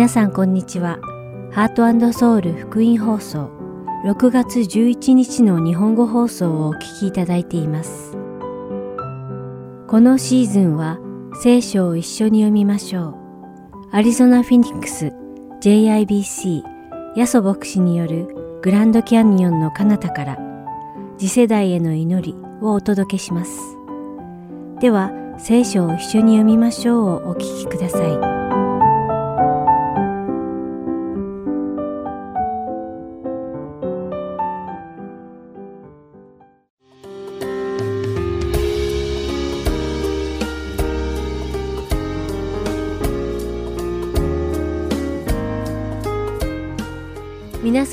皆さんこんにちは。ハートソウル福音放送6月11日の日本語放送をお聞きいただいています。このシーズンは聖書を一緒に読みましょう。アリゾナ・フィニックス JIBC ヤソ牧師によるグランドキャニオンの彼方から次世代への祈りをお届けします。では、聖書を一緒に読みましょうをお聞きください。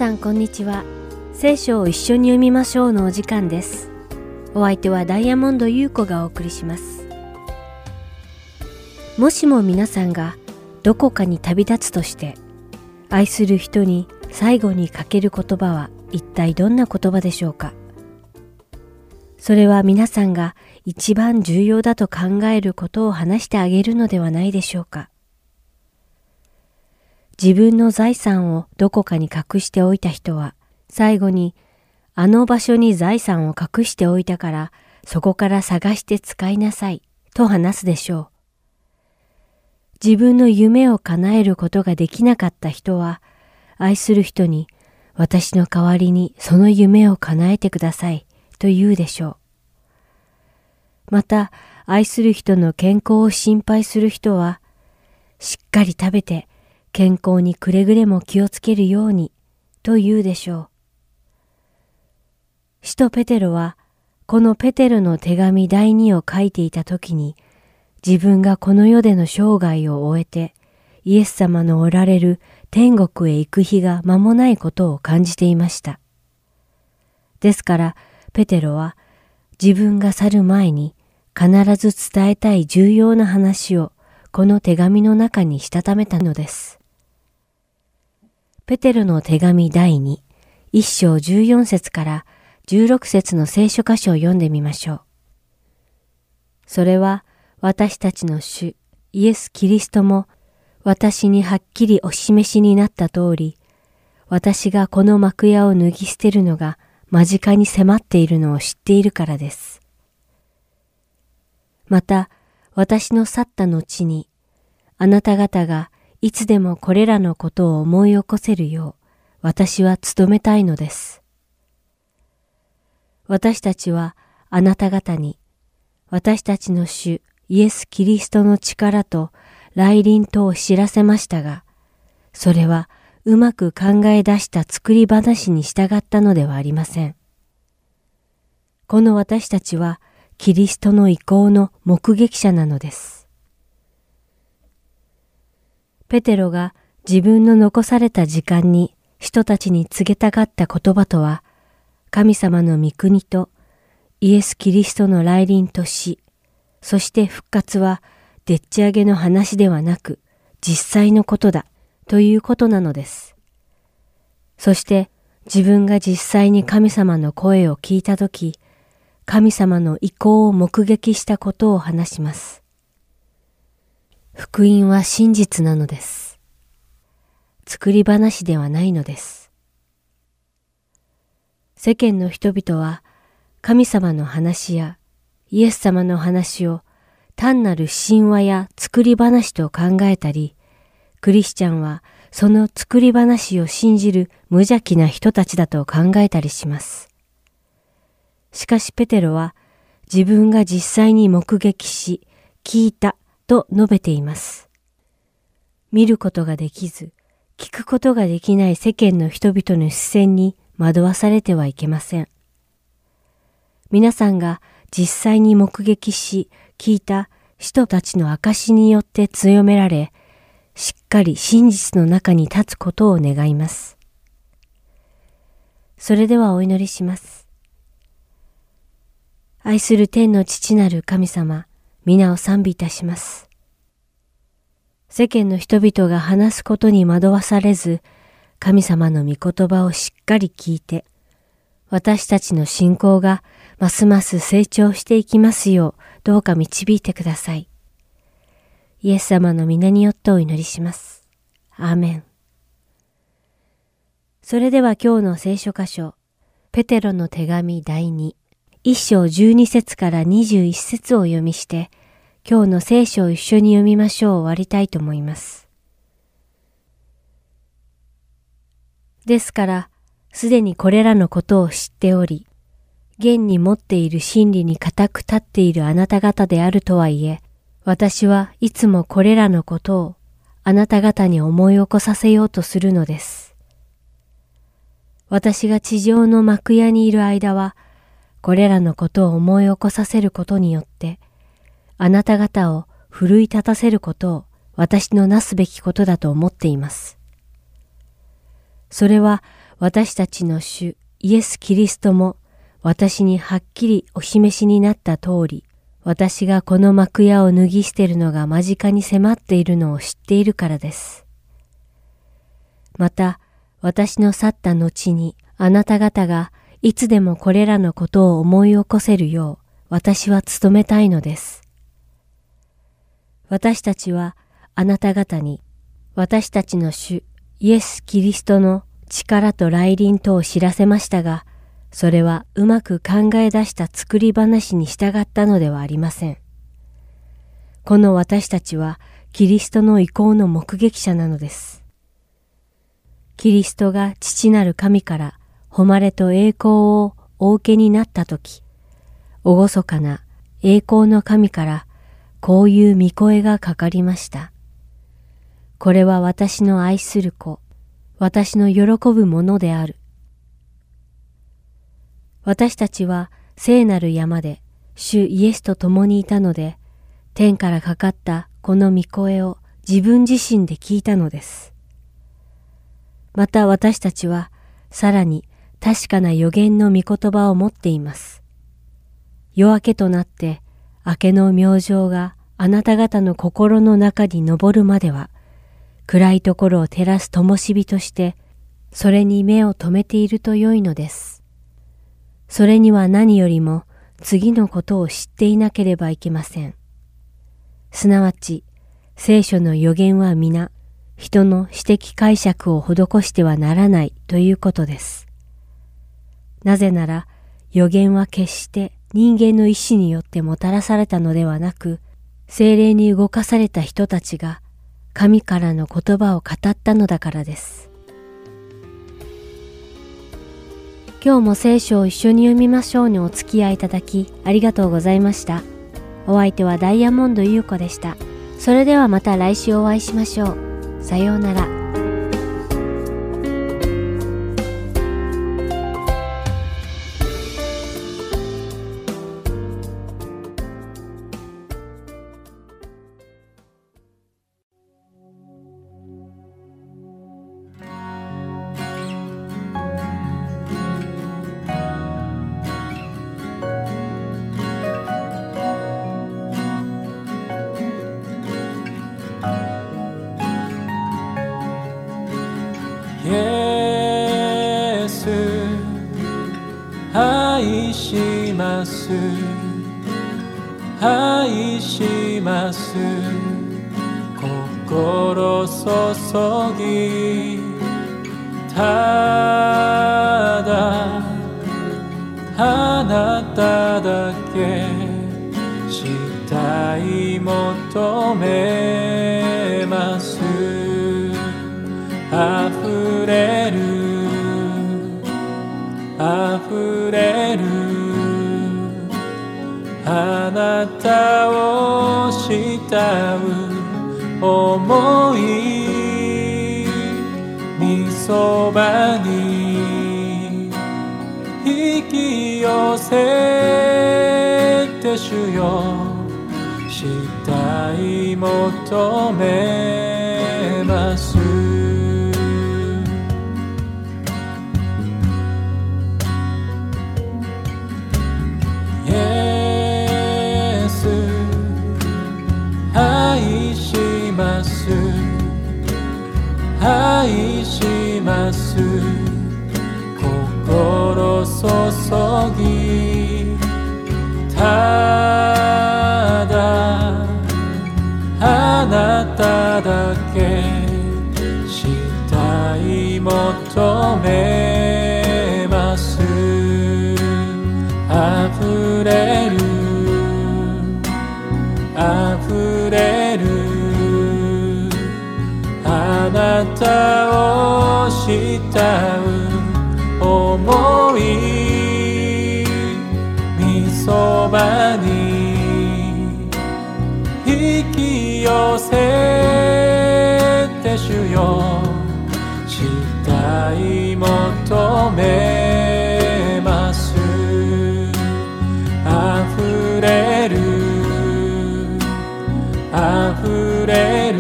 さんこんにちは。聖書を一緒に読みましょうのお時間です。お相手はダイヤモンド優子がお送りします。もしも皆さんがどこかに旅立つとして、愛する人に最後にかける言葉は一体どんな言葉でしょうか？それは皆さんが一番重要だと考えることを話してあげるのではないでしょうか？自分の財産をどこかに隠しておいた人は、最後に、あの場所に財産を隠しておいたから、そこから探して使いなさい、と話すでしょう。自分の夢を叶えることができなかった人は、愛する人に、私の代わりにその夢を叶えてください、と言うでしょう。また、愛する人の健康を心配する人は、しっかり食べて健康にくれぐれも気をつけるようにと言うでしょう。使徒ペテロはこのペテロの手紙第二を書いていた時に自分がこの世での生涯を終えてイエス様のおられる天国へ行く日が間もないことを感じていました。ですからペテロは自分が去る前に必ず伝えたい重要な話をこの手紙の中にしたためたのです。ペテロの手紙第2、1章14節から16節の聖書箇所を読んでみましょう。それは私たちの主イエス・キリストも私にはっきりお示しになった通り、私がこの幕屋を脱ぎ捨てるのが間近に迫っているのを知っているからです。また、私の去った後に、あなた方がいつでもこれらのことを思い起こせるよう私は努めたいのです。私たちはあなた方に私たちの主イエス・キリストの力と来臨とを知らせましたが、それはうまく考え出した作り話に従ったのではありません。この私たちはキリストの意向の目撃者なのです。ペテロが自分の残された時間に人たちに告げたがった言葉とは、神様の御国とイエス・キリストの来臨と死、そして復活はでっち上げの話ではなく実際のことだということなのです。そして自分が実際に神様の声を聞いたとき、神様の意向を目撃したことを話します。福音は真実なのです。作り話ではないのです。世間の人々は神様の話やイエス様の話を単なる神話や作り話と考えたり、クリスチャンはその作り話を信じる無邪気な人たちだと考えたりします。しかしペテロは自分が実際に目撃し、聞いたと述べています。見ることができず、聞くことができない世間の人々の視線に惑わされてはいけません。皆さんが実際に目撃し、聞いた人たちの証によって強められ、しっかり真実の中に立つことを願います。それではお祈りします。愛する天の父なる神様、皆を賛美いたします。世間の人々が話すことに惑わされず、神様の御言葉をしっかり聞いて、私たちの信仰がますます成長していきますよう、どうか導いてください。イエス様の皆によってお祈りします。アーメン。それでは今日の聖書箇所、ペテロの手紙第2、一章十二節から二十一節を読みして、今日の聖書を一緒に読みましょう終わりたいと思います。ですから、すでにこれらのことを知っており、現に持っている真理に固く立っているあなた方であるとはいえ、私はいつもこれらのことをあなた方に思い起こさせようとするのです。私が地上の幕屋にいる間は、これらのことを思い起こさせることによって、あなた方を奮い立たせることを私のなすべきことだと思っています。それは私たちの主イエス・キリストも私にはっきりお示しになった通り、私がこの幕屋を脱ぎ捨てるのが間近に迫っているのを知っているからです。また、私の去った後にあなた方がいつでもこれらのことを思い起こせるよう私は努めたいのです。私たちはあなた方に私たちの主イエス・キリストの力と来臨とを知らせましたが、それはうまく考え出した作り話に従ったのではありません。この私たちはキリストの意向の目撃者なのです。キリストが父なる神から誉れと栄光をお受けになったとき、おごそかな栄光の神からこういう見声がかかりました。これは私の愛する子、私の喜ぶものである。私たちは聖なる山で主イエスと共にいたので、天からかかったこの御声を自分自身で聞いたのです。また私たちはさらに確かな予言の御言葉を持っています。夜明けとなって明けの明星があなた方の心の中に昇るまでは暗いところを照らす灯火としてそれに目を留めていると良いのです。それには何よりも次のことを知っていなければいけません。すなわち聖書の予言は皆人の私的解釈を施してはならないということです。なぜなら予言は決して人間の意志によってもたらされたのではなく、精霊に動かされた人たちが神からの言葉を語ったのだからです。今日も聖書を一緒に読みましょうにお付き合いいただきありがとうございました。お相手はダイヤモンド優子でした。それではまた来週お会いしましょう。さようなら。あなたを慕う思いみそばに引き寄せて主よ死体求めますただけしたい求めます。溢れる。溢れる。あなたを慕う。せて主よ。したい求めます。溢れる。溢れる。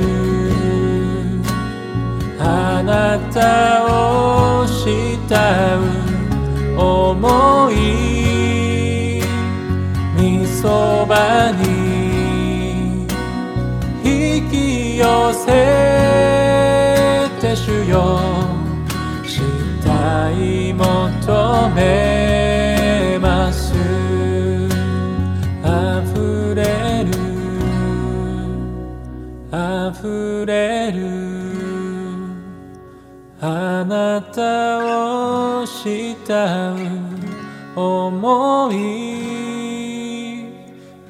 あなたを慕う。寄せて主よ。したい求めます。溢れる。溢れる。あなたを慕う思い。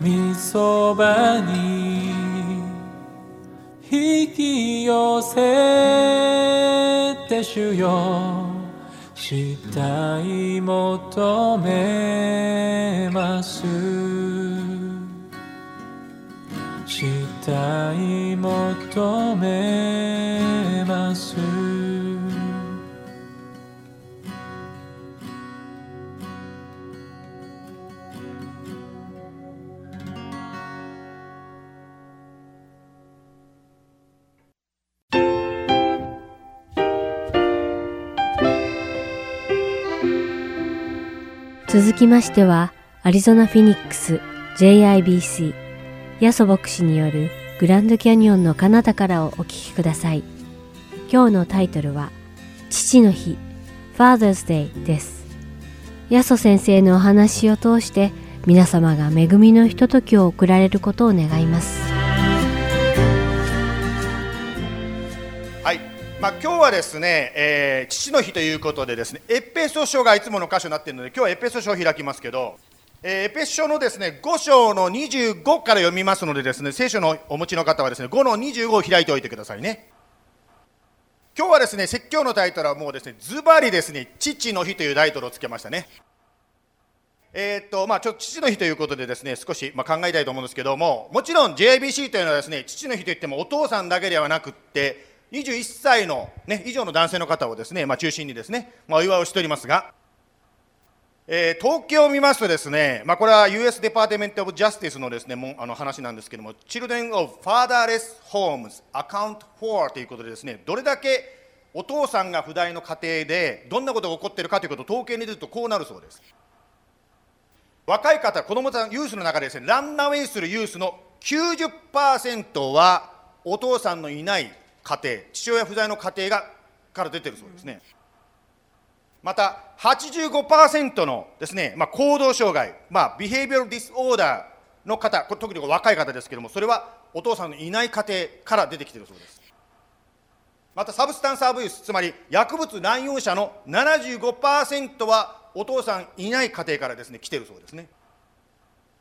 みそばに寄せて主よ。したい求めます。したい求め続きましては、アリゾナ・フィニックス JIBC ヤソ牧師によるグランドキャニオンの彼方からをお聞きください。今日のタイトルは、父の日 Father's Day です。ヤソ先生のお話を通して皆様が恵みのひとときを送られることを願います。まあ、今日はですね、えー父の日ということでですねエッペソ書がいつもの箇所になっているので今日はエッペソ書を開きますけど、えーエペソ書のですね5章の25から読みますのでですね聖書のお持ちの方はですね5の25を開いておいてくださいね。今日はですね説教のタイトルはもうですねズバリですね父の日というタイトルをつけましたね。えーっとまあ、ちょっと父の日ということでですね少しまあ考えたいと思うんですけどももちろん JIBC というのはですね父の日といってもお父さんだけではなくって21歳の、ね、以上の男性の方をですね、まあ、中心にですね、まあ、お祝いをしておりますが、えー統計を見ますとですね、まあ、これは US デパートメント・オブ・ジャスティスのですねもあの話なんですけども Children of Fatherless Homes Account for ということでですねどれだけお父さんが不在の家庭でどんなことが起こっているかということを統計に出るとこうなるそうです。若い方子供さんユースの中でですね runaway するユースの90%はお父さんのいない家庭父親不在の家庭がから出てるそうですね、また85%のですね、まあ、行動障害、まあ、 behavioral disorder の方これ特に若い方ですけれどもそれはお父さんのいない家庭から出てきているそうです。また substance abuse つまり薬物乱用者の75%はお父さんいない家庭からですね来ているそうですね。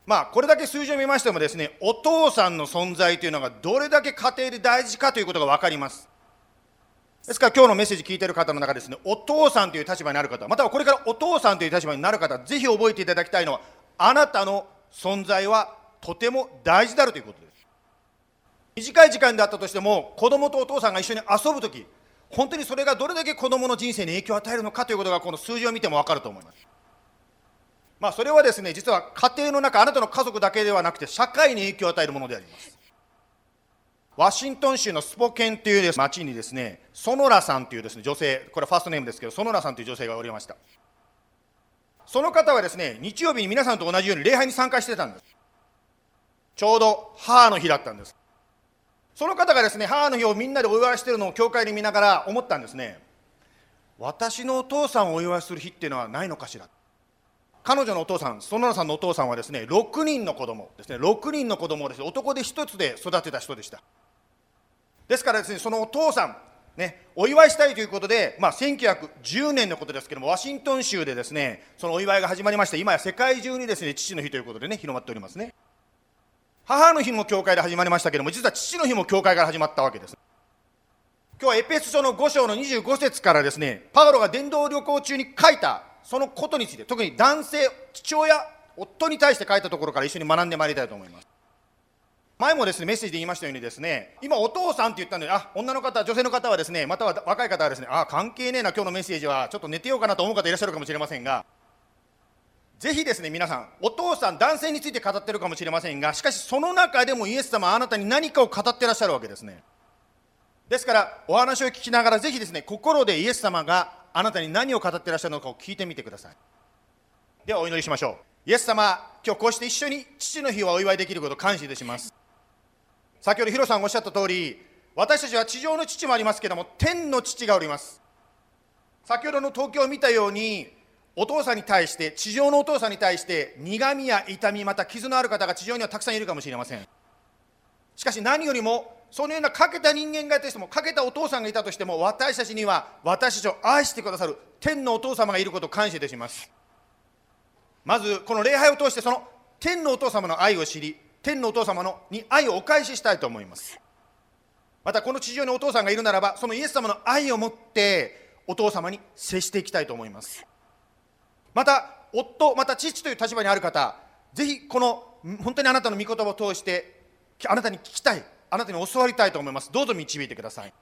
まあこれだけ数字を見ましてもですねお父さんの存在というのがどれだけ家庭で大事かということが分かります。ですから今日のメッセージ聞いている方の中ですねお父さんという立場になる方またはこれからお父さんという立場になる方ぜひ覚えていただきたいのはあなたの存在はとても大事であるということです。短い時間であったとしても子供とお父さんが一緒に遊ぶとき本当にそれがどれだけ子供の人生に影響を与えるのかということがこの数字を見ても分かると思います。まあそれはですね実は家庭の中あなたの家族だけではなくて社会に影響を与えるものであります。ワシントン州のスポケンというです町にですねソノラさんというですね女性これファーストネームですけどソノラさんという女性がおりました。その方はですね日曜日に皆さんと同じように礼拝に参加してたんです。ちょうど母の日だったんです。その方がですね母の日をみんなでお祝いしているのを教会で見ながら思ったんですね。私のお父さんをお祝いする日っていうのはないのかしら。彼女のお父さん、園田さんのお父さんはですね、6人の子供ですね、6人の子供をですね、男で一つで育てた人でした。ですからですね、そのお父さん、ね、お祝いしたいということで、まあ、1910年のことですけども、ワシントン州でですね、そのお祝いが始まりまして、今や世界中にですね、父の日ということでね、広まっておりますね。母の日も教会で始まりましたけども、実は父の日も教会から始まったわけです。今日はエペス書の5章の25節からですね、パウロが伝道旅行中に書いた、そのことについて、特に男性、父親、夫に対して書いたところから一緒に学んでまいりたいと思います。前もですねメッセージで言いましたようにですね今お父さんって言ったんであ女の方女性の方はですねまたは若い方はですねあ関係ねえな今日のメッセージはちょっと寝てようかなと思う方いらっしゃるかもしれませんがぜひですね皆さんお父さん男性について語ってるかもしれませんがしかしその中でもイエス様あなたに何かを語ってらっしゃるわけですねですからお話を聞きながらぜひですね心でイエス様があなたに何を語ってらっしゃるのかを聞いてみてください。ではお祈りしましょう。イエス様今日こうして一緒に父の日をお祝いできることを感謝いたします。先ほどヒロさんおっしゃった通り私たちは地上の父もありますけども天の父がおります。先ほどの東京を見たようにお父さんに対して地上のお父さんに対して苦みや痛みまた傷のある方が地上にはたくさんいるかもしれません。しかし何よりもそのような欠けた人間がいたとしても欠けたお父さんがいたとしても私たちには私たちを愛してくださる天のお父様がいることを感謝いたします。まずこの礼拝を通してその天のお父様の愛を知り天のお父様のに愛をお返ししたいと思います。またこの地上にお父さんがいるならばそのイエス様の愛を持ってお父様に接していきたいと思います。また夫また父という立場にある方ぜひこの本当にあなたの御言葉を通してあなたに聞きたい。あなたに教わりたいと思います。どうぞ導いてください。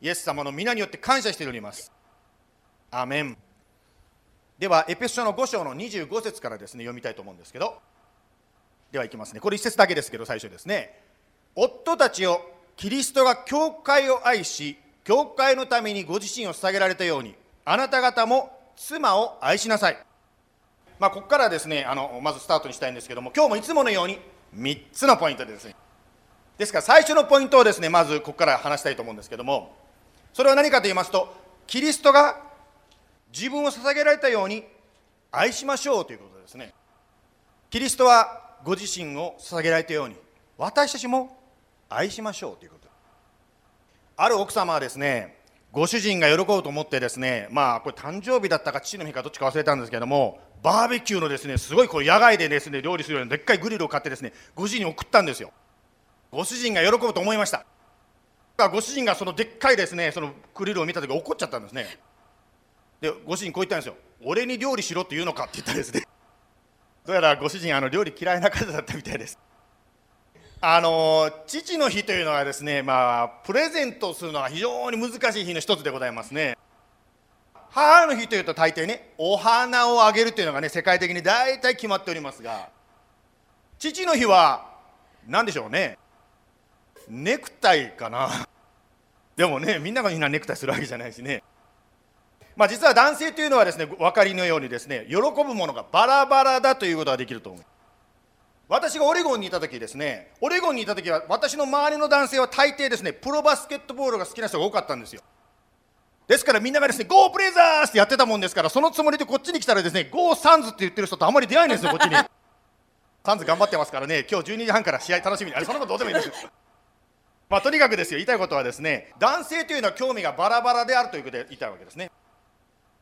イエス様の皆によって感謝しております。アメン。ではエペソの5章の25節からですね読みたいと思うんですけど。ではいきますね。これ一節だけですけど最初ですね。夫たちをキリストが教会を愛し教会のためにご自身を捧げられたようにあなた方も妻を愛しなさい。まあここからですねあのまずスタートにしたいんですけども今日もいつものように3つのポイントでです。ねですから最初のポイントをですねまずここから話したいと思うんですけどもそれは何かと言いますとキリストが自分を捧げられたように愛しましょうということですね。キリストはご自身を捧げられたように私たちも愛しましょうということ。ある奥様はですねご主人が喜ぶと思ってですねまあこれ誕生日だったか父の日かどっちか忘れたんですけどもバーベキューのですねすごいこう野外でですね料理するようなでっかいグリルを買ってですねご主人に送ったんですよ。ご主人が喜ぶと思いました。ご主人がそのでっかいですねそのグリルを見た時怒っちゃったんですね。でご主人こう言ったんですよ。俺に料理しろって言うのかって言ったんですね。どうやらご主人あの料理嫌いな方だったみたいです。あの父の日というのはですねまあプレゼントするのは非常に難しい日の一つでございますね。母の日というと大抵ねお花をあげるというのがね世界的に大体決まっておりますが父の日は何でしょうねネクタイかな。でもねみんながみんなネクタイするわけじゃないしね。まあ、実は男性というのはですねお分かりのようにですね喜ぶものがバラバラだということができると思う。私がオレゴンにいた時ですねオレゴンにいた時は私の周りの男性は大抵ですねプロバスケットボールが好きな人が多かったんですよ。ですからみんながですね「ゴープレイザーズ!」ってやってたもんですからそのつもりでこっちに来たらですね「ゴーサンズ!」って言ってる人とあんまり出会えないんですよこっちに。サンズ頑張ってますからね。今日12時半から試合楽しみに。あれそんなことどうでもいいです。まあとにかくですよ言いたいことはですね男性というのは興味がバラバラであるということで言いたいわけですね。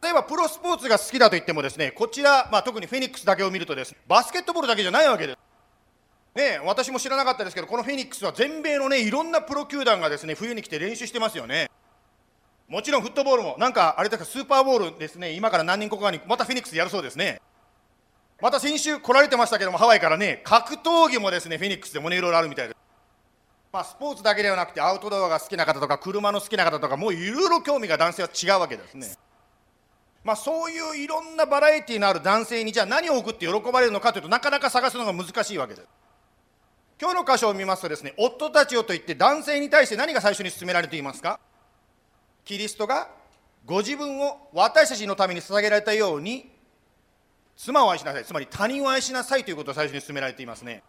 例えばプロスポーツが好きだと言ってもですねこちら、まあ、特にフェニックスだけを見るとですバスケットボールだけじゃないわけです。ね、私も知らなかったですけどこのフェニックスは全米のねいろんなプロ球団がですね冬に来て練習してますよね。もちろんフットボールもなんかあれだかスーパーボールですね。今から何人国かにまたフェニックスでやるそうですね。また先週来られてましたけどもハワイからね格闘技もですねフェニックスでもねいろいろあるみたいです。まあ、スポーツだけではなくてアウトドアが好きな方とか車の好きな方とかもういろいろ興味が男性は違うわけですね。まあ、そういういろんなバラエティーのある男性にじゃあ何を送って喜ばれるのかというとなかなか探すのが難しいわけです。今日の箇所を見ますとですね夫たちをと言って男性に対して何が最初に進められていますか？キリストがご自分を私たちのために捧げられたように妻を愛しなさい。つまり他人を愛しなさいということを最初に進められていますね。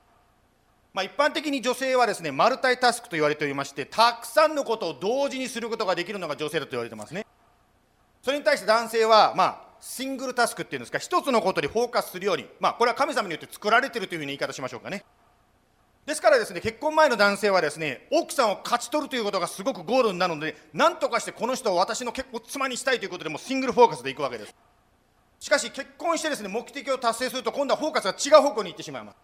まあ、一般的に女性はですねマルタイタスクと言われておりましてたくさんのことを同時にすることができるのが女性だと言われてますね。それに対して男性は、まあ、シングルタスクっていうんですか、一つのことにフォーカスするように、まあ、これは神様によって作られてるというふうに言い方しましょうかね。ですからですね結婚前の男性はですね奥さんを勝ち取るということがすごくゴールになるので何とかしてこの人を私の結婚妻にしたいということでもうシングルフォーカスでいくわけです。しかし結婚してですね目的を達成すると今度はフォーカスが違う方向に行ってしまいます。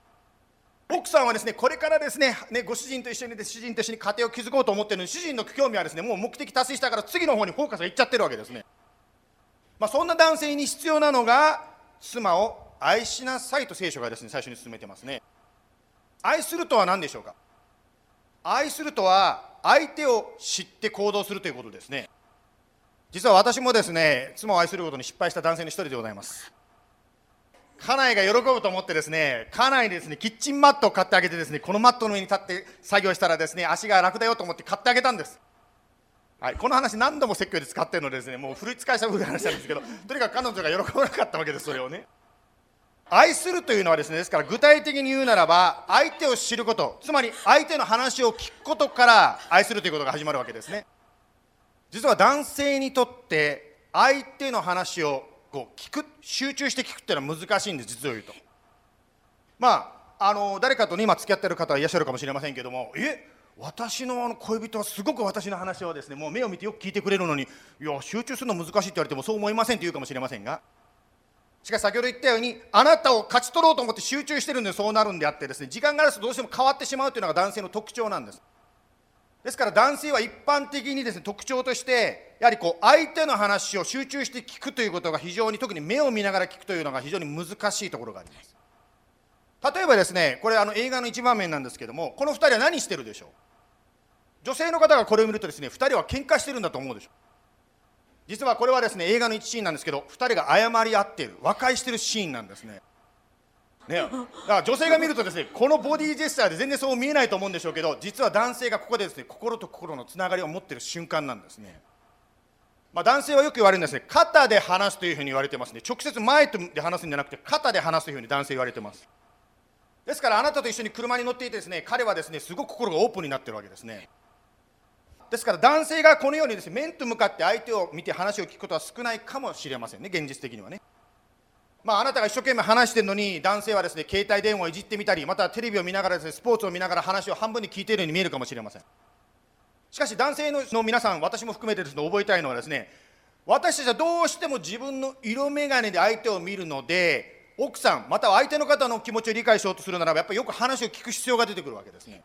奥さんはですねこれからですねねご主人と一緒にで主人と一緒に家庭を築こうと思ってるのに主人の興味はですねもう目的達成したから次の方にフォーカスがいっちゃってるわけですね。まあ、そんな男性に必要なのが妻を愛しなさいと聖書がですね最初に進めてますね。愛するとは何でしょうか？愛するとは相手を知って行動するということですね。実は私もですね妻を愛することに失敗した男性の一人でございます。家内が喜ぶと思ってですね家内にですねキッチンマットを買ってあげてですねこのマットの上に立って作業したらですね足が楽だよと思って買ってあげたんです。はい、この話何度も説教で使ってるのでですねもう古い使いした古い話なんですけどとにかく彼女が喜ばなかったわけですそれをね。愛するというのはですねですから具体的に言うならば相手を知ることつまり相手の話を聞くことから愛するということが始まるわけですね。実は男性にとって相手の話をこう聞く集中して聞くっていうのは難しいんです実を言うと。まああの誰かと、今付き合ってる方はいらっしゃるかもしれませんけどもえ私の恋人はすごく私の話をですねもう目を見てよく聞いてくれるのにいや集中するの難しいって言われてもそう思いませんって言うかもしれませんがしかし先ほど言ったようにあなたを勝ち取ろうと思って集中してるんでそうなるんであってですね時間があるとどうしても変わってしまうというのが男性の特徴なんです。ですから男性は一般的にですね特徴としてやはりこう相手の話を集中して聞くということが非常に特に目を見ながら聞くというのが非常に難しいところがあります。例えばですねこれあの映画の一場面なんですけどもこの2人は何してるでしょう？女性の方がこれを見るとですね2人は喧嘩してるんだと思うでしょう。実はこれはですね映画の一シーンなんですけど2人が謝り合っている和解してるシーンなんですね。ね、だから女性が見るとですねこのボディジェスチャーで全然そう見えないと思うんでしょうけど実は男性がここでですね心と心のつながりを持っている瞬間なんですね、まあ、男性はよく言われるんですね肩で話すというふうに言われてますね。直接前で話すんじゃなくて肩で話すというふうに男性言われてます。ですからあなたと一緒に車に乗っていてですね彼はですねすごく心がオープンになってるわけですねですから男性がこのようにですね面と向かって相手を見て話を聞くことは少ないかもしれませんね現実的にはね。まあ、あなたが一生懸命話してるのに男性はですね携帯電話をいじってみたりまたテレビを見ながらですねスポーツを見ながら話を半分に聞いているように見えるかもしれません。しかし男性の皆さん私も含めてですね覚えたいのはですね私たちはどうしても自分の色眼鏡で相手を見るので奥さんまたは相手の方の気持ちを理解しようとするならばやっぱりよく話を聞く必要が出てくるわけですね。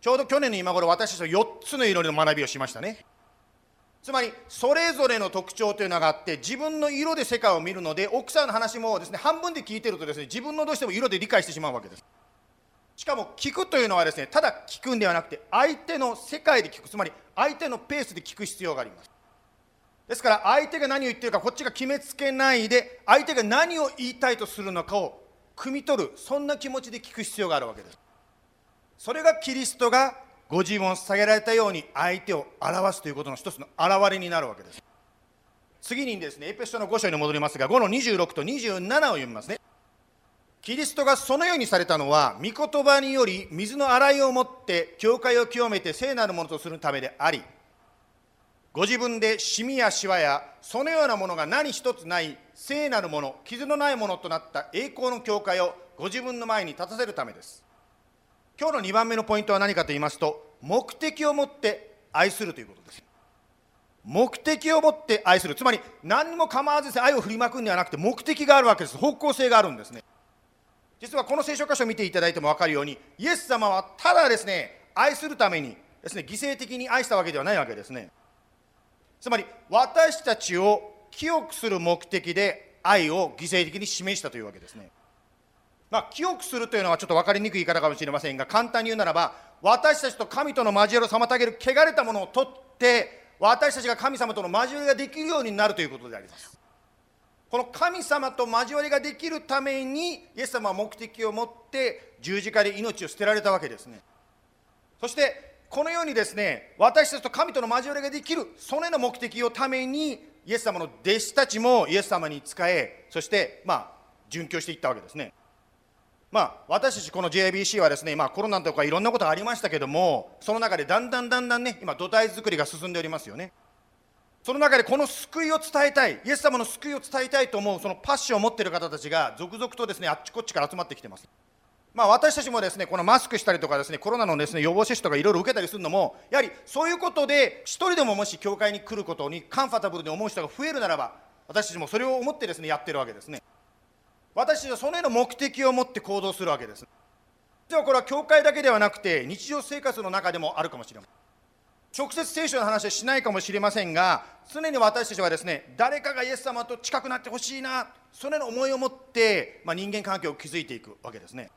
ちょうど去年の今頃私たちは4つの色の学びをしましたね。つまりそれぞれの特徴というのがあって自分の色で世界を見るので奥さんの話もですね半分で聞いてるとですね自分のどうしても色で理解してしまうわけです。しかも聞くというのはですねただ聞くんではなくて相手の世界で聞くつまり相手のペースで聞く必要があります。ですから相手が何を言ってるかこっちが決めつけないで相手が何を言いたいとするのかを汲み取るそんな気持ちで聞く必要があるわけです。それがキリストがご自分を捧げられたように相手を表すということの一つの表れになるわけです。次にですねエペソの5章に戻りますが5の26と27を読みますね。キリストがそのようにされたのは御言葉により水の洗いをもって教会を清めて聖なるものとするためでありご自分でシミやシワやそのようなものが何一つない聖なるもの傷のないものとなった栄光の教会をご自分の前に立たせるためです。今日の2番目のポイントは何かと言いますと目的を持って愛するということです。目的を持って愛する。つまり何も構わず愛を振りまくんではなくて目的があるわけです。方向性があるんですね。実はこの聖書箇所を見ていただいても分かるようにイエス様はただですね愛するためにですね犠牲的に愛したわけではないわけですね。つまり私たちを清くする目的で愛を犠牲的に示したというわけですね。まあ、記憶するというのはちょっと分かりにくい言い方かもしれませんが簡単に言うならば私たちと神との交わりを妨げる汚れたものを取って私たちが神様との交わりができるようになるということであります。この神様と交わりができるためにイエス様は目的を持って十字架で命を捨てられたわけですね。そしてこのようにですね私たちと神との交わりができるそれの目的をためにイエス様の弟子たちもイエス様に仕えそしてまあ殉教していったわけですね。まあ、私たちこの JBC はですね、まあ、コロナとかいろんなことありましたけどもその中でだんだんだんだんね今土台作りが進んでおりますよね。その中でこの救いを伝えたいイエス様の救いを伝えたいと思うそのパッションを持っている方たちが続々とですねあっちこっちから集まってきてます。まあ、私たちもですねこのマスクしたりとかですねコロナのですね予防接種とかいろいろ受けたりするのもやはりそういうことで一人でももし教会に来ることにカンファタブルに思う人が増えるならば私たちもそれを思ってですねやってるわけですね。私たちはそのような目的を持って行動するわけです。ではこれは教会だけではなくて日常生活の中でもあるかもしれません。直接聖書の話はしないかもしれませんが常に私たちはですね誰かがイエス様と近くなってほしいなそのような思いを持って、まあ、人間関係を築いていくわけですね。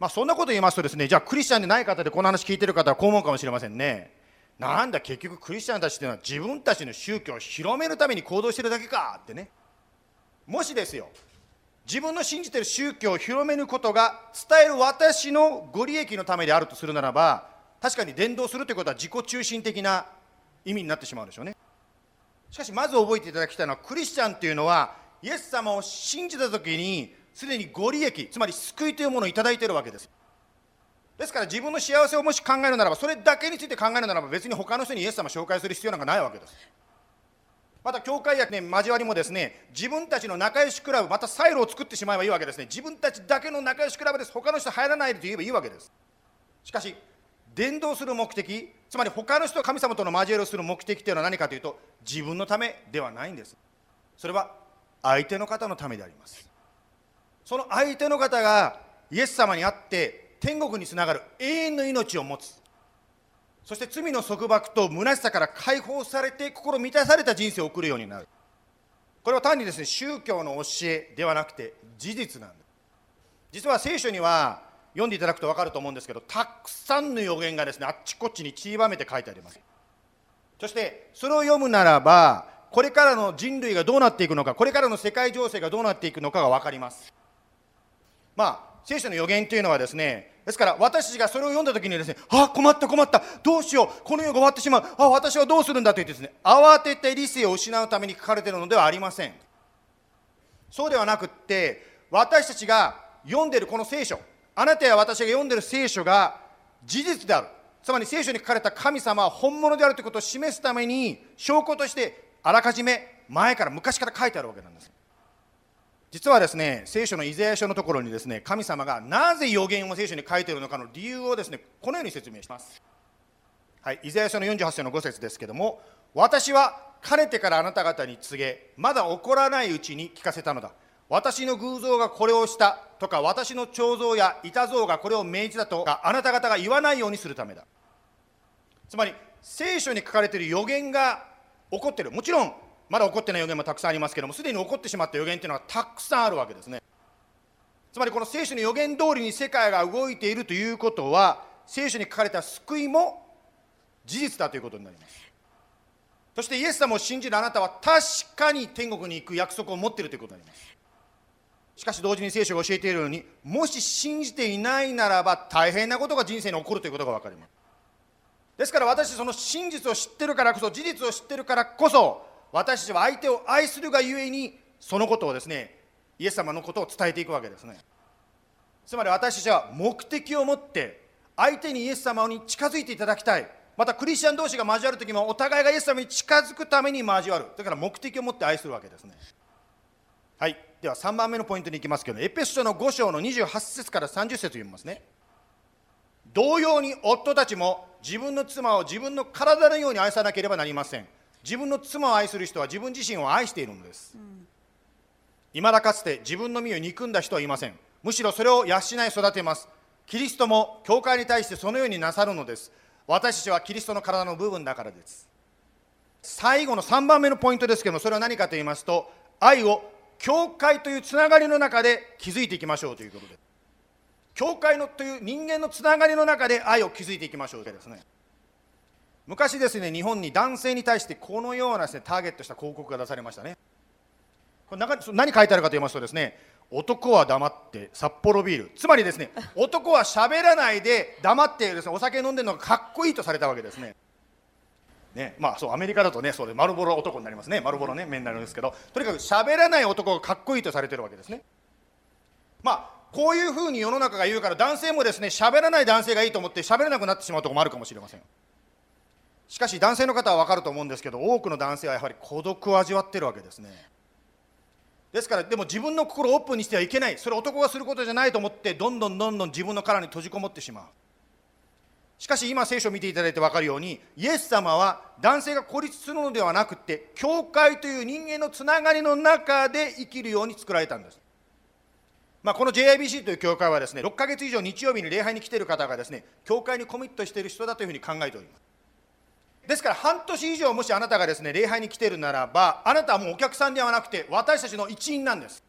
まあ、そんなこと言いますとですねじゃあクリスチャンでない方でこの話聞いてる方はこう思うかもしれませんね。なんだ結局クリスチャンたちっていうのは自分たちの宗教を広めるために行動してるだけかってね。もしですよ自分の信じている宗教を広めることが伝える私のご利益のためであるとするならば確かに伝道するということは自己中心的な意味になってしまうでしょうね。しかしまず覚えていただきたいのはクリスチャンというのはイエス様を信じた時にすでにご利益つまり救いというものを頂いているわけです。ですから自分の幸せをもし考えるならばそれだけについて考えるならば別に他の人にイエス様を紹介する必要なんかないわけです。また教会や、ね、交わりもですね自分たちの仲良しクラブまたサイロを作ってしまえばいいわけですね。自分たちだけの仲良しクラブです。他の人入らないでと言えばいいわけです。しかし伝道する目的つまり他の人と神様との交わりをする目的というのは何かというと自分のためではないんです。それは相手の方のためであります。その相手の方がイエス様に会って天国につながる永遠の命を持つ。そして罪の束縛と虚しさから解放されて心満たされた人生を送るようになる。これは単にですね宗教の教えではなくて事実なんです。実は聖書には読んでいただくと分かると思うんですけどたくさんの予言がですねあっちこっちに散りばめて書いてあります。そしてそれを読むならばこれからの人類がどうなっていくのかこれからの世界情勢がどうなっていくのかが分かります。まあ、聖書の予言というのはですね、ですから私たちがそれを読んだ時にですね、あ困った困った、どうしよう、この世が終わってしまう、あ私はどうするんだと言ってですね、慌てて理性を失うために書かれているのではありません。そうではなくって、私たちが読んでいるこの聖書、あなたや私が読んでいる聖書が事実である。つまり聖書に書かれた神様は本物であるということを示すために証拠としてあらかじめ前から昔から書いてあるわけなんです。実はですね聖書のイザヤ書のところにですね神様がなぜ予言を聖書に書いているのかの理由をですねこのように説明します。はい、イザヤ書の48章の5節ですけども私はかねてからあなた方に告げまだ起こらないうちに聞かせたのだ。私の偶像がこれをしたとか私の彫像や板像がこれを命じたとかあなた方が言わないようにするためだ。つまり聖書に書かれている予言が起こっている。もちろんまだ起こってない予言もたくさんありますけどもすでに起こってしまった予言というのはたくさんあるわけですね。つまりこの聖書の予言通りに世界が動いているということは聖書に書かれた救いも事実だということになります。そしてイエス様を信じるあなたは確かに天国に行く約束を持っているということになります。しかし同時に聖書が教えているようにもし信じていないならば大変なことが人生に起こるということが分かります。ですから私その真実を知ってるからこそ事実を知ってるからこそ私たちは相手を愛するがゆえにそのことをですねイエス様のことを伝えていくわけですね。つまり私たちは目的を持って相手にイエス様に近づいていただきたい。またクリスチャン同士が交わる時もお互いがイエス様に近づくために交わる。だから目的を持って愛するわけですね。はい。では3番目のポイントに行きますけどエペソ書の5章の28節から30節読みますね。同様に夫たちも自分の妻を自分の体のように愛さなければなりません。自分の妻を愛する人は自分自身を愛しているのです、い、ま、だかつて自分の身を憎んだ人はいません。むしろそれを養い育てます。キリストも教会に対してそのようになさるのです。私たちはキリストの体の部分だからです。最後の3番目のポイントですけどもそれは何かと言いますと愛を教会というつながりの中で築いていきましょうということです。教会のという人間のつながりの中で愛を築いていきましょうとですね昔ですね日本に男性に対してこのようなです、ね、ターゲットした広告が出されましたね。これ中何書いてあるかと言いますとですね男は黙って札幌ビール。つまりですね 男は喋らないで黙ってです、ね、お酒飲んでるのがかっこいいとされたわけですね。ねまあそうアメリカだとねそうで丸ボロ男になりますね。丸ボロね面になるんですけど。とにかく喋らない男がかっこいいとされてるわけですね。まあこういうふうに世の中が言うから男性もですね喋らない男性がいいと思って喋れなくなってしまうところもあるかもしれませんしかし男性の方は分かると思うんですけど多くの男性はやはり孤独を味わってるわけですね。ですからでも自分の心をオープンにしてはいけない。それ男がすることじゃないと思ってどんどんどんどん自分の殻に閉じこもってしまう。しかし今聖書を見ていただいて分かるようにイエス様は男性が孤立するのではなくて教会という人間のつながりの中で生きるように作られたんです。まあ、この JIBC という教会はですね6ヶ月以上日曜日に礼拝に来ている方がですね教会にコミットしている人だというふうに考えております。ですから半年以上もしあなたがですね礼拝に来ているならばあなたはもうお客さんではなくて私たちの一員なんです。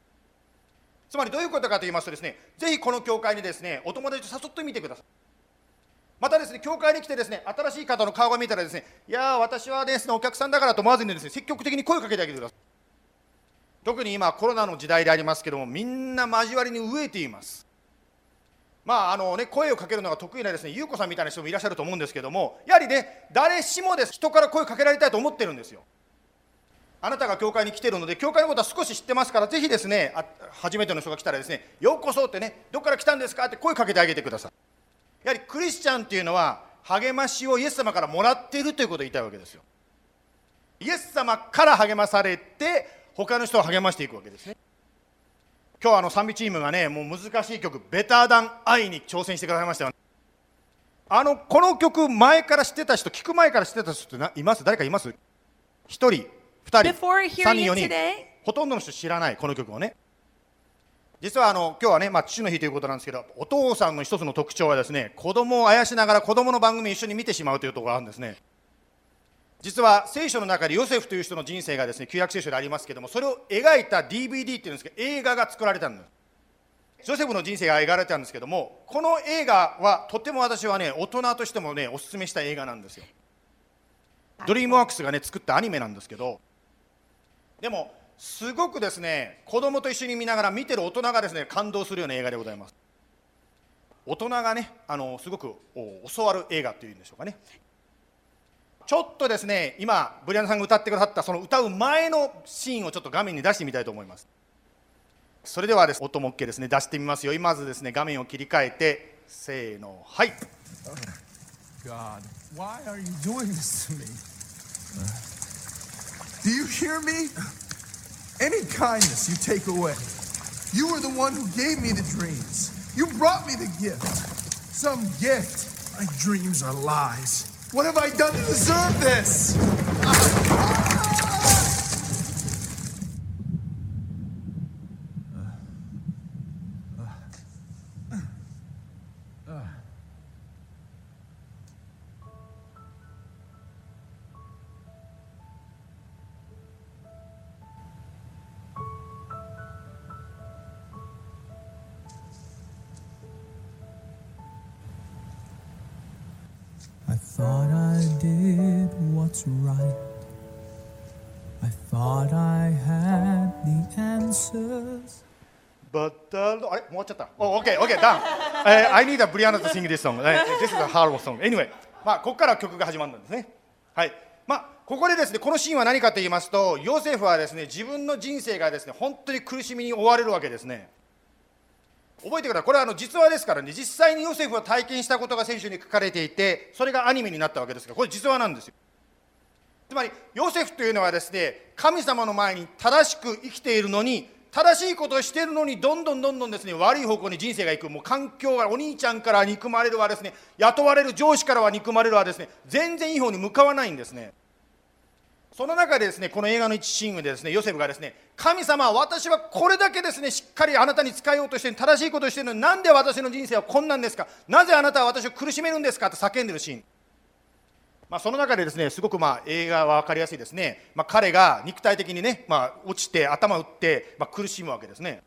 つまりどういうことかと言いますとですねぜひこの教会にですねお友達と誘ってみてください。またですね教会に来てですね新しい方の顔が見たらですねいやー私はですねお客さんだからと思わずにですね積極的に声をかけてあげてください。特に今コロナの時代でありますけどもみんな交わりに飢えています。まああのね、声をかけるのが得意なですね優子さんみたいな人もいらっしゃると思うんですけどもやはりね誰しもです。人から声をかけられたいと思ってるんですよ。あなたが教会に来てるので教会のことは少し知ってますからぜひですねあ初めての人が来たらですねようこそってねどこから来たんですかって声かけてあげてください。やはりクリスチャンっていうのは励ましをイエス様からもらっているということを言いたいわけですよ。イエス様から励まされて他の人を励ましていくわけですね。今日はあの賛美チームがねもう難しい曲「ベターダンアイに挑戦してくださいましたよあのこの曲前から知ってた人聞く前から知ってた人っています？誰かいます？1人2人3人4人。ほとんどの人知らないこの曲をね。実はあの今日はね、まあ、父の日ということなんですけどお父さんの一つの特徴はですね子供をあやしながら子供の番組を一緒に見てしまうというところがあるんですね実は聖書の中でヨセフという人の人生がですね旧約聖書でありますけどもそれを描いた DVD っていうんですけど映画が作られたんです。ジョセフの人生が描かれたんですけどもこの映画はとても私はね大人としてもねおすすめした映画なんですよ。ドリームワークスがね作ったアニメなんですけどでもすごくですね子供と一緒に見ながら見てる大人がですね感動するような映画でございます。大人がねあのすごく教わる映画というんでしょうかねちょっとですね今ブリアナさんが歌ってくださったその歌う前のシーンをちょっと画面に出してみたいと思いますそれではです音も OK ですね出してみますよまずですね画面を切り替えてせーのはい God, why are you doing this to me? Do you hear me? Any kindness you take away. You were the one who gave me the dreams. You brought me the gift. Some gift. My dreams are lies. What have I done to deserve this? っちゃった。お、オッケー、オッケー、ダン。えー、I need a Brianna to sing this song. This is a hard song. Anyway、まあ、ここから曲が始まるんですね。はい。まあ、ここでですね、このシーンは何かと言いますと、ヨセフはですね、自分の人生がですね、本当に苦しみに追われるわけですね。覚えてください。これはあの実話ですからね、実際にヨセフは体験したことが聖書に書かれていて、それがアニメになったわけですが、これ実話なんですよ。つまり、ヨセフというのはですね、神様の前に正しく生きているのに、正しいことをしているのにどんどんどんどんですね悪い方向に人生がいく。もう環境がお兄ちゃんから憎まれるわですね。雇われる上司からは憎まれるわですね。全然いい方に向かわないんですね。その中でですねこの映画の一シーンでですねヨセフがですね神様私はこれだけですねしっかりあなたに使えようとして正しいことをしているのになんで私の人生はこんなんですか？なぜあなたは私を苦しめるんですか？と叫んでるシーン。まあ、その中でですねすごくまあ映画は分かりやすいですね、まあ、彼が肉体的にね、まあ、落ちて頭打って、まあ、苦しむわけですね。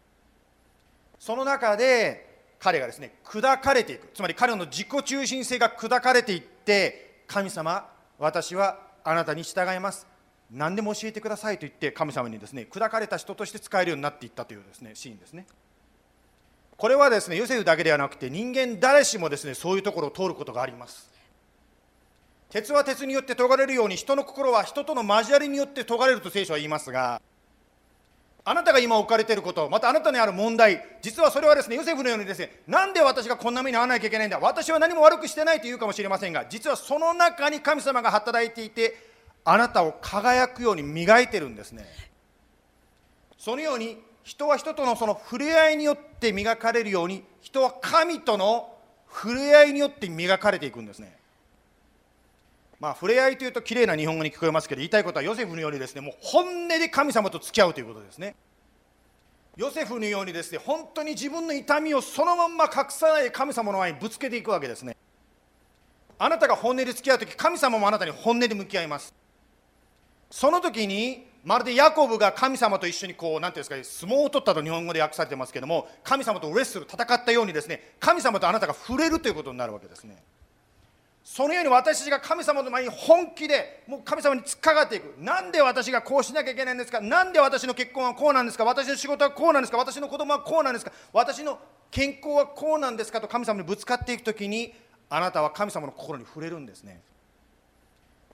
その中で彼がですね砕かれていく。つまり彼の自己中心性が砕かれていって神様私はあなたに従います。何でも教えてくださいと言って神様にですね砕かれた人として使えるようになっていったというですねシーンですね。これはですねヨセフだけではなくて人間誰しもですねそういうところを通ることがあります。鉄は鉄によって研がれるように人の心は人との交わりによって研がれると聖書は言いますがあなたが今置かれていることまたあなたにある問題実はそれはですねヨセフのようにですねなんで私がこんな目に遭わなきゃいけないんだ私は何も悪くしてないと言うかもしれませんが実はその中に神様が働いていてあなたを輝くように磨いてるんですね。そのように人は人とのその触れ合いによって磨かれるように人は神との触れ合いによって磨かれていくんですね。まあ触れ合いというと綺麗な日本語に聞こえますけど言いたいことはヨセフのようにですねもう本音で神様と付き合うということですね。ヨセフのようにですね本当に自分の痛みをそのまんま隠さない神様の前にぶつけていくわけですね。あなたが本音で付き合う時神様もあなたに本音で向き合います。その時にまるでヤコブが神様と一緒にこう何ていうんですか相撲を取ったと日本語で訳されてますけども神様とレッスル戦ったようにですね神様とあなたが触れるということになるわけですね。そのように私たちが神様の前に本気でもう神様に突っかかっていく。なんで私がこうしなきゃいけないんですか？なんで私の結婚はこうなんですか？私の仕事はこうなんですか？私の子供はこうなんですか？私の健康はこうなんですか？と神様にぶつかっていく時にあなたは神様の心に触れるんですね。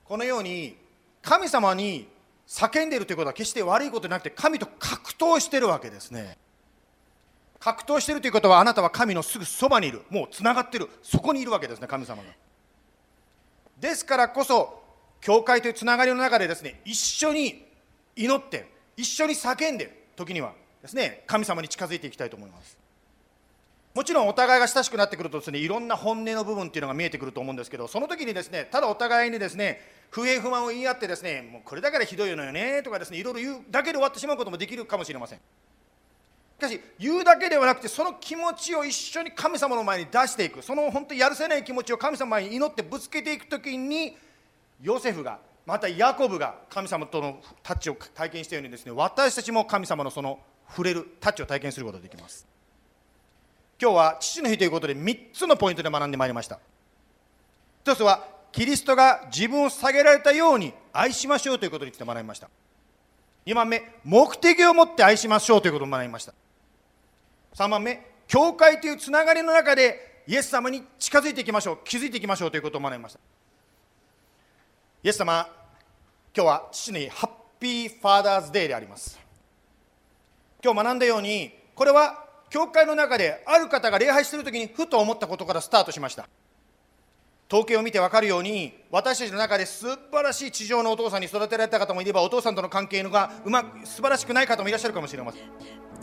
このように神様に叫んでいるということは決して悪いことじゃなくて神と格闘しているわけですね。格闘しているということはあなたは神のすぐそばにいる。もうつながっている。そこにいるわけですね神様が。ですからこそ教会というつながりの中でですね一緒に祈って一緒に叫んで時にはですね神様に近づいていきたいと思います。もちろんお互いが親しくなってくるとですねいろんな本音の部分っていうのが見えてくると思うんですけどその時にですねただお互いにですね不平不満を言い合ってですねもうこれだからひどいのよねとかですねいろいろ言うだけで終わってしまうこともできるかもしれません。しかし言うだけではなくてその気持ちを一緒に神様の前に出していく。その本当にやるせない気持ちを神様に祈ってぶつけていく時にヨセフがまたヤコブが神様とのタッチを体験したようにですね私たちも神様のその触れるタッチを体験することができます。今日は父の日ということで3つのポイントで学んでまいりました。一つはキリストが自分を下げられたように愛しましょうということについて学びました。2番目目的を持って愛しましょうということを学びました。3番目教会というつながりの中でイエス様に近づいていきましょう気づいていきましょうということを学びました。イエス様今日は父にハッピーファーダーズデーであります。今日学んだようにこれは教会の中である方が礼拝している時にふと思ったことからスタートしました。統計を見て分かるように私たちの中で素晴らしい地上のお父さんに育てられた方もいればお父さんとの関係がうまく素晴らしくない方もいらっしゃるかもしれません。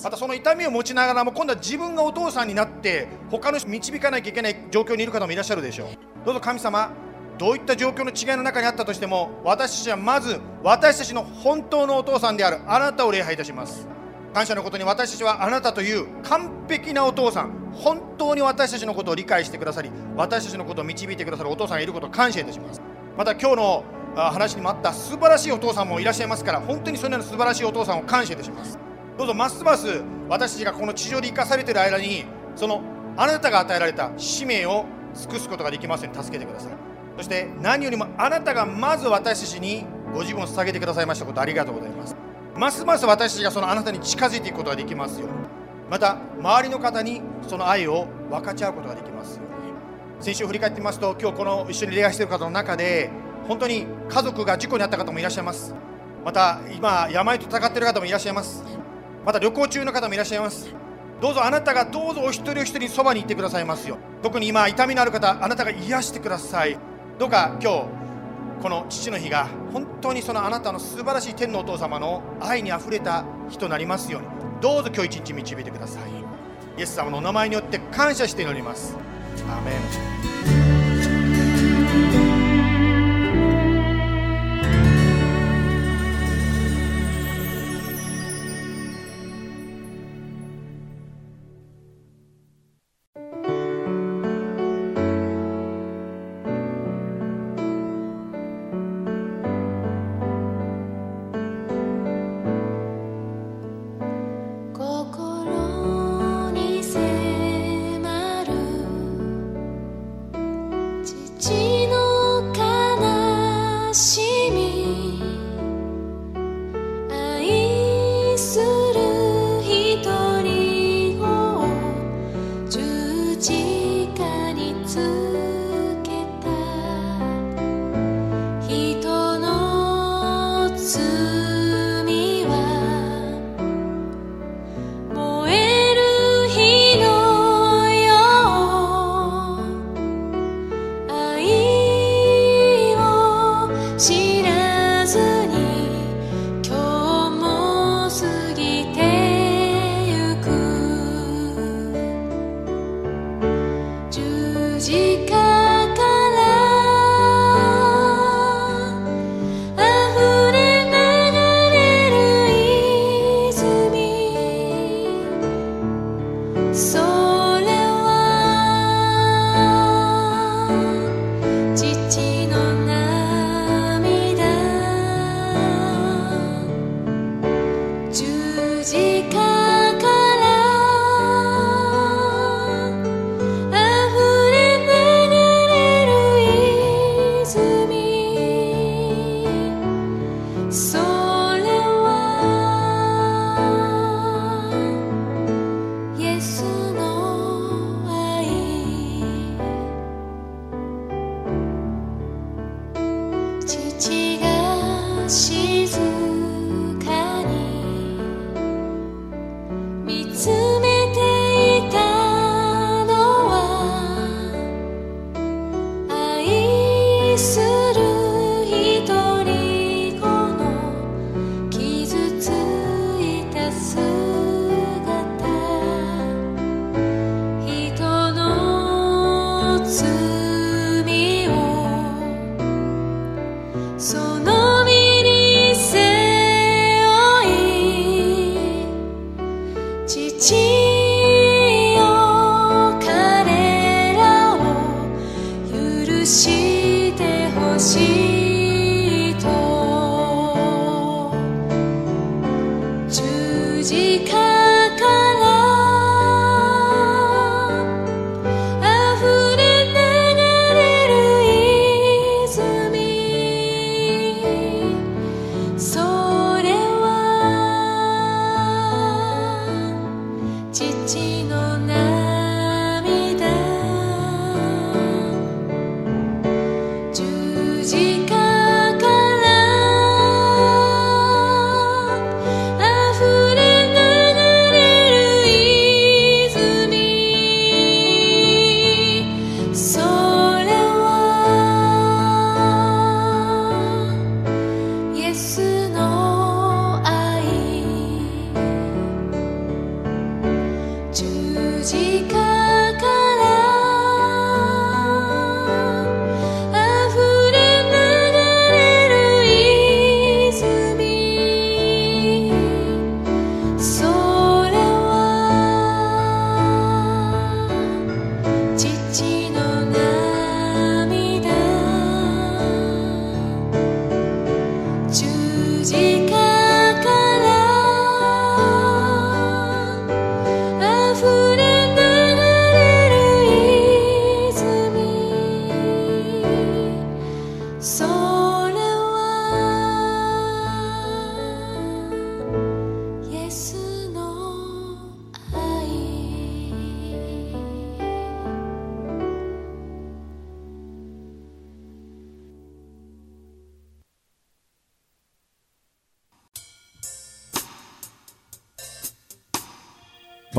またその痛みを持ちながらも今度は自分がお父さんになって他の人導かなきゃいけない状況にいる方もいらっしゃるでしょう。どうぞ神様どういった状況の違いの中にあったとしても私たちはまず私たちの本当のお父さんである。あなたを礼拝いたします。感謝のことに私たちはあなたという完璧なお父さん本当に私たちのことを理解してくださり私たちのことを導いてくださるお父さんがいることを感謝いたします。また今日の話にもあった素晴らしいお父さんもいらっしゃいますから本当にそのような素晴らしいお父さんを感謝いたします。どうぞますます私たちがこの地上で生かされている間にそのあなたが与えられた使命を尽くすことができますように助けてください。そして何よりもあなたがまず私たちにご自分を捧げてくださいましたことありがとうございます。ますます私たちがそのあなたに近づいていくことができますように。また周りの方にその愛を分かち合うことができますように。先週振り返ってみますと今日この一緒に礼拝している方の中で本当に家族が事故に遭った方もいらっしゃいます。また今病と戦っている方もいらっしゃいます。また旅行中の方もいらっしゃいます。どうぞあなたがどうぞお一人お一人そばにいてくださいますよ特に今痛みのある方あなたが癒してください。どうか今日この父の日が本当にそのあなたの素晴らしい天のお父様の愛にあふれた日となりますように。どうぞ今日一日導いてください。イエス様のお名前によって感謝して祈ります。アーメン。So 十字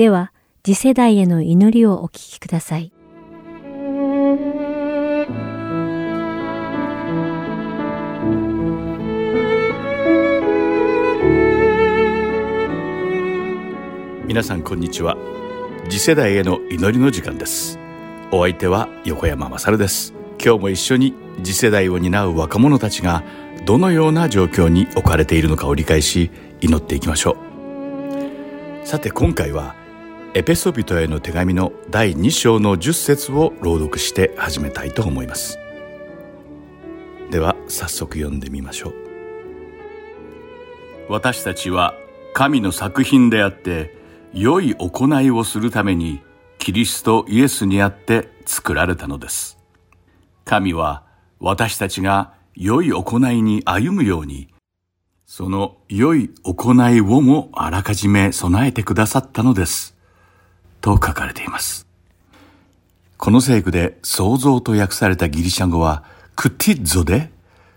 では、次世代への祈りをお聞きください。皆さんこんにちは。次世代への祈りの時間です。お相手は横山まさるです。今日も一緒に次世代を担う若者たちがどのような状況に置かれているのかを理解し祈っていきましょう。さて今回はエペソビトへの手紙の第2章の10節を朗読して始めたいと思います。では早速読んでみましょう。私たちは神の作品であって良い行いをするためにキリストイエスにあって作られたのです。神は私たちが良い行いに歩むようにその良い行いをもあらかじめ備えてくださったのです。と書かれていますこの聖句で創造と訳されたギリシャ語はクティッゾで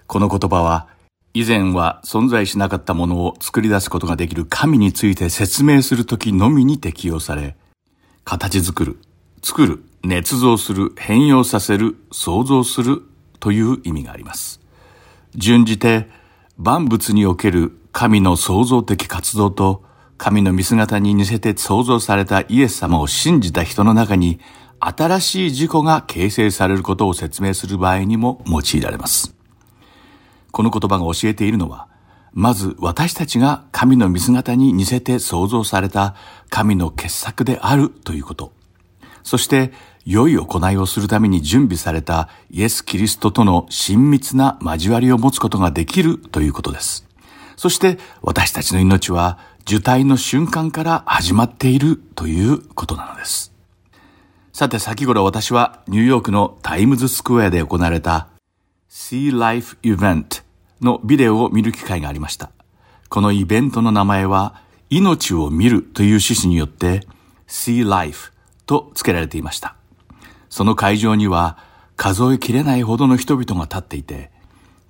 この言葉は以前は存在しなかったものを作り出すことができる神について説明するときのみに適用され、形作る、作る捏造する、変容させる、創造するという意味があります。順じて、万物における神の創造的活動と、神の見姿に似せて創造されたイエス様を信じた人の中に、新しい自己が形成されることを説明する場合にも用いられます。この言葉が教えているのは、まず私たちが神の見姿に似せて創造された神の傑作であるということ。そして、良い行いをするために準備されたイエス・キリストとの親密な交わりを持つことができるということです。そして、私たちの命は受胎の瞬間から始まっているということなのです。さて、先頃私はニューヨークのタイムズスクエアで行われた Sea Life Event のビデオを見る機会がありました。このイベントの名前は、命を見るという趣旨によって Sea Life と付けられていました。その会場には数えきれないほどの人々が立っていて、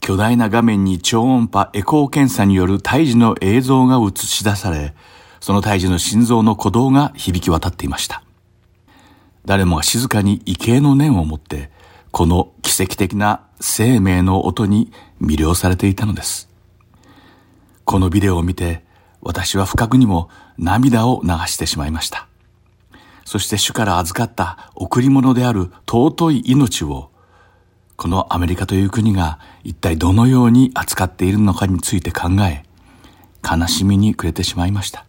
巨大な画面に超音波エコー検査による胎児の映像が映し出され、その胎児の心臓の鼓動が響き渡っていました。誰もが静かに畏敬の念を持って、この奇跡的な生命の音に魅了されていたのです。このビデオを見て、私は不覚にも涙を流してしまいました。そして主から預かった贈り物である尊い命を、このアメリカという国が一体どのように扱っているのかについて考え、悲しみに暮れてしまいました。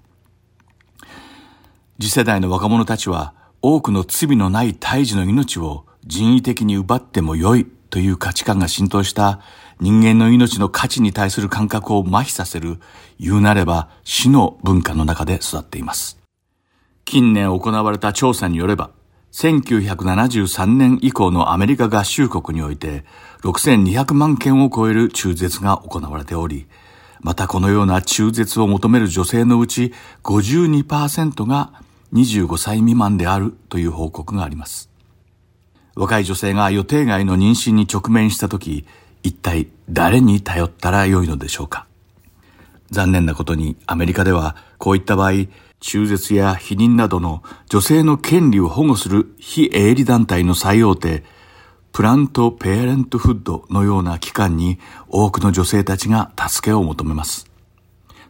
次世代の若者たちは多くの罪のない胎児の命を人為的に奪ってもよいという価値観が浸透した人間の命の価値に対する感覚を麻痺させる言うなれば死の文化の中で育っています。近年行われた調査によれば、1973年以降のアメリカ合衆国において6200万件を超える中絶が行われており、またこのような中絶を求める女性のうち52%が25歳未満であるという報告があります。若い女性が予定外の妊娠に直面したとき、一体誰に頼ったらよいのでしょうか残念なことにアメリカではこういった場合、中絶や避妊などの女性の権利を保護する非営利団体の最大手、プラント・ペアレントフッドのような機関に多くの女性たちが助けを求めます。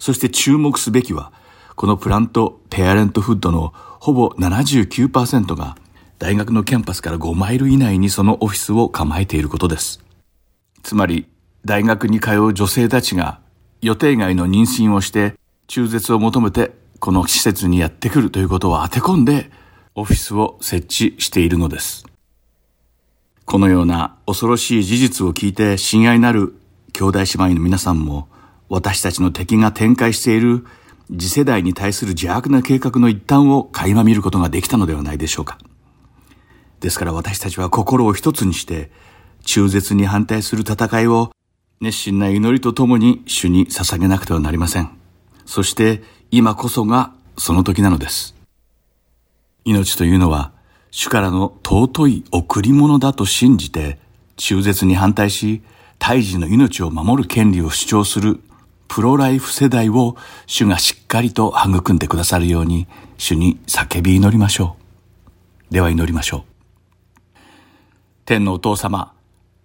そして注目すべきは、このプラント・ペアレントフッドのほぼ79%が大学のキャンパスから5マイル以内にそのオフィスを構えていることです。つまり、大学に通う女性たちが予定外の妊娠をして中絶を求めてこの施設にやってくるということを当て込んでオフィスを設置しているのです。このような恐ろしい事実を聞いて親愛なる兄弟姉妹の皆さんも私たちの敵が展開している次世代に対する邪悪な計画の一端を垣間見ることができたのではないでしょうか。ですから私たちは心を一つにして中絶に反対する戦いを熱心な祈りとともに主に捧げなくてはなりません。そして今こそがその時なのです。命というのは主からの尊い贈り物だと信じて中絶に反対し胎児の命を守る権利を主張するプロライフ世代を主がしっかりと育んでくださるように主に叫び祈りましょう。では祈りましょう。天のお父様、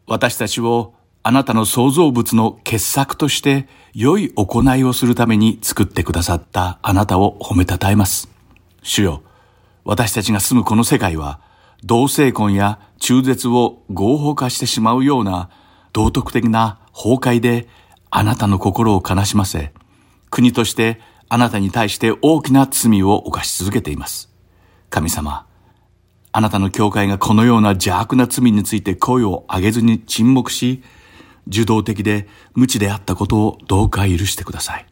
私たちをあなたの創造物の傑作として良い行いをするために作ってくださったあなたを褒めたたえます。主よ、私たちが住むこの世界は同性婚や中絶を合法化してしまうような道徳的な崩壊であなたの心を悲しませ、国としてあなたに対して大きな罪を犯し続けています。神様、あなたの教会がこのような邪悪な罪について声を上げずに沈黙し、受動的で無知であったことをどうか許してください。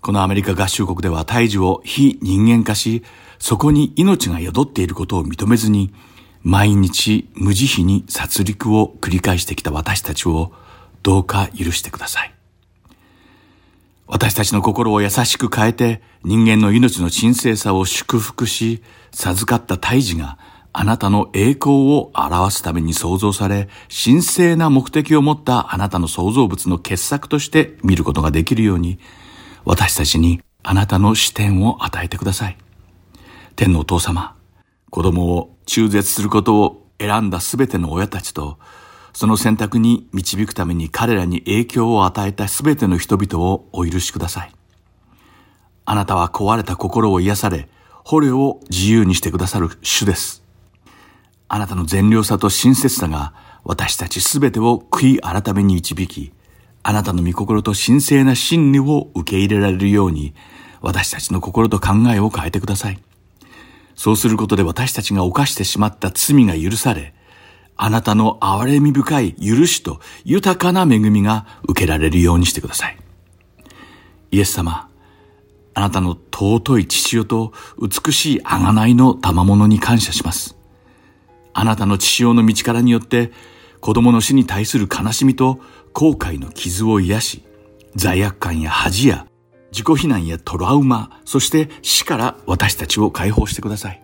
このアメリカ合衆国では胎児を非人間化し、そこに命が宿っていることを認めずに、毎日無慈悲に殺戮を繰り返してきた私たちをどうか許してください。私たちの心を優しく変えて人間の命の神聖さを祝福し、授かった胎児があなたの栄光を表すために創造され、神聖な目的を持ったあなたの創造物の傑作として見ることができるように、私たちにあなたの視点を与えてください。天のお父様、子供を中絶することを選んだすべての親たちと、その選択に導くために彼らに影響を与えたすべての人々をお許しください。あなたは壊れた心を癒され、捕虜を自由にしてくださる主です。あなたの善良さと親切さが私たちすべてを悔い改めに導き、あなたの御心と神聖な真理を受け入れられるように、私たちの心と考えを変えてください。そうすることで私たちが犯してしまった罪が許され、あなたの憐れみ深い許しと豊かな恵みが受けられるようにしてください。イエス様、あなたの尊い父親と美しい贖いの賜物に感謝します。あなたの父親の道からによって子供の死に対する悲しみと後悔の傷を癒し、罪悪感や恥や自己非難やトラウマ、そして死から私たちを解放してください。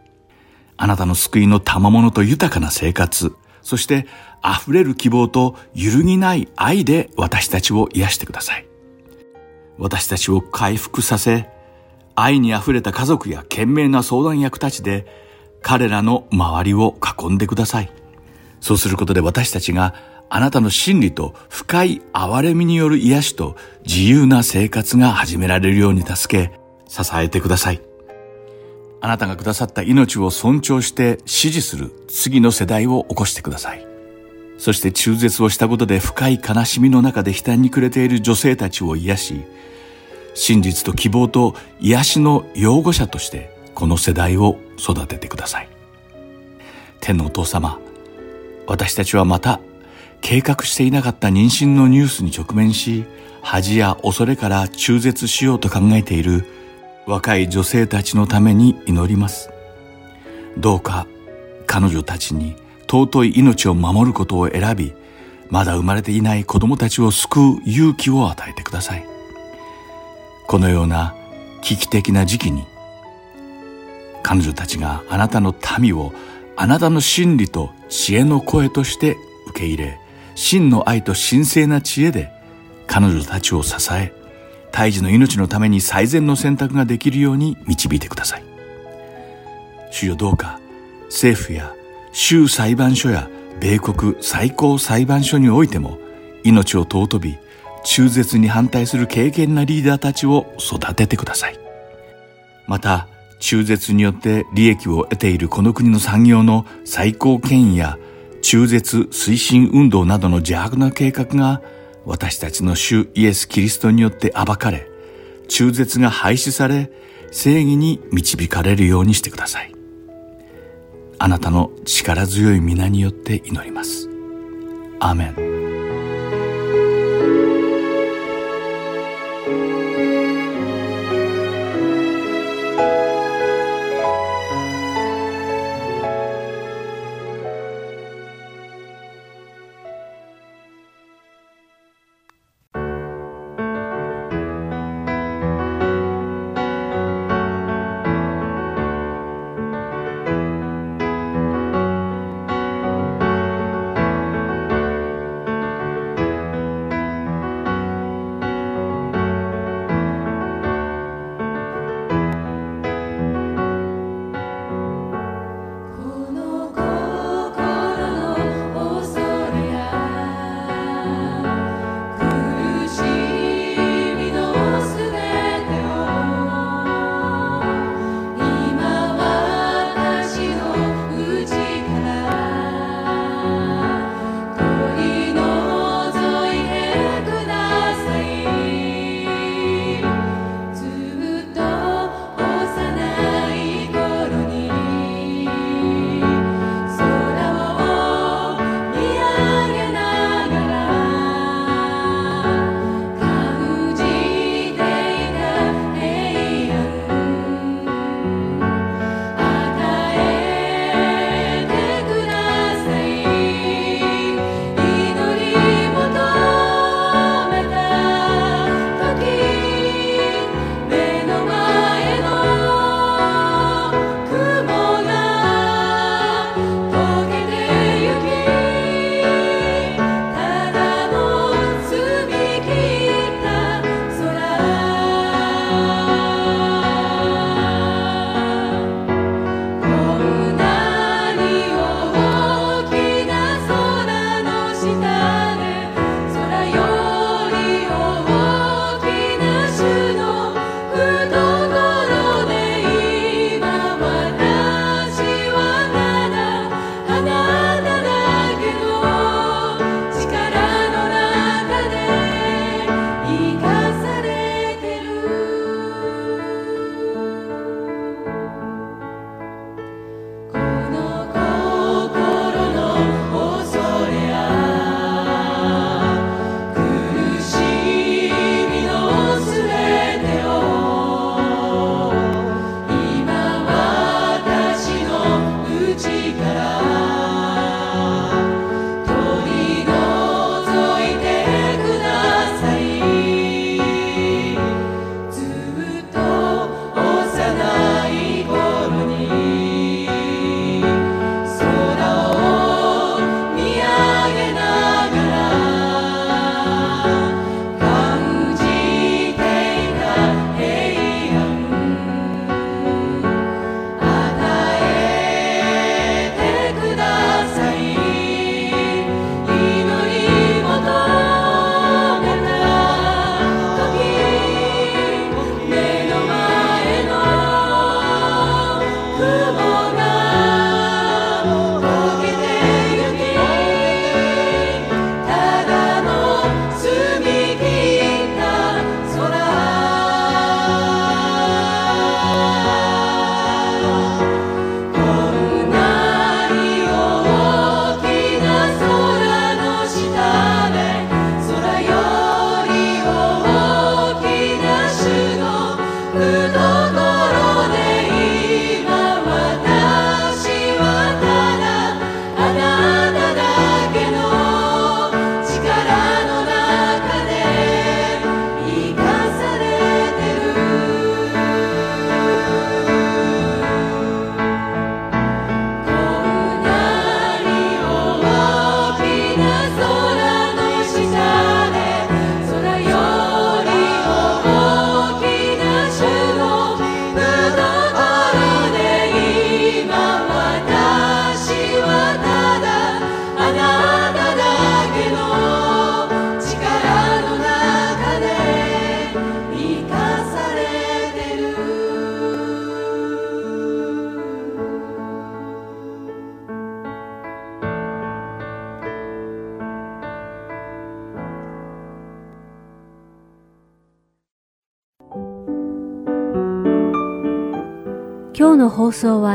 あなたの救いの賜物と豊かな生活、そして溢れる希望と揺るぎない愛で私たちを癒してください。私たちを回復させ、愛に溢れた家族や賢明な相談役たちで彼らの周りを囲んでください。そうすることで私たちがあなたの真理と深い憐れみによる癒しと自由な生活が始められるように助け、支えてください。あなたがくださった命を尊重して支持する次の世代を起こしてください。そして中絶をしたことで深い悲しみの中で悲嘆に暮れている女性たちを癒し、真実と希望と癒しの擁護者としてこの世代を育ててください。天のお父様、私たちはまた計画していなかった妊娠のニュースに直面し、恥や恐れから中絶しようと考えている若い女性たちのために祈ります。どうか彼女たちに尊い命を守ることを選び、まだ生まれていない子供たちを救う勇気を与えてください。このような危機的な時期に、彼女たちがあなたの民をあなたの真理と知恵の声として受け入れ、真の愛と神聖な知恵で彼女たちを支え、胎児の命のために最善の選択ができるように導いてください。主よどうか政府や州裁判所や米国最高裁判所においても命を尊び中絶に反対する敬虔なリーダーたちを育ててください。また中絶によって利益を得ているこの国の産業の最高権威や中絶推進運動などの邪悪な計画が私たちの主イエス・キリストによって暴かれ、中絶が廃止され、正義に導かれるようにしてください。あなたの力強い皆によって祈ります。アーメン。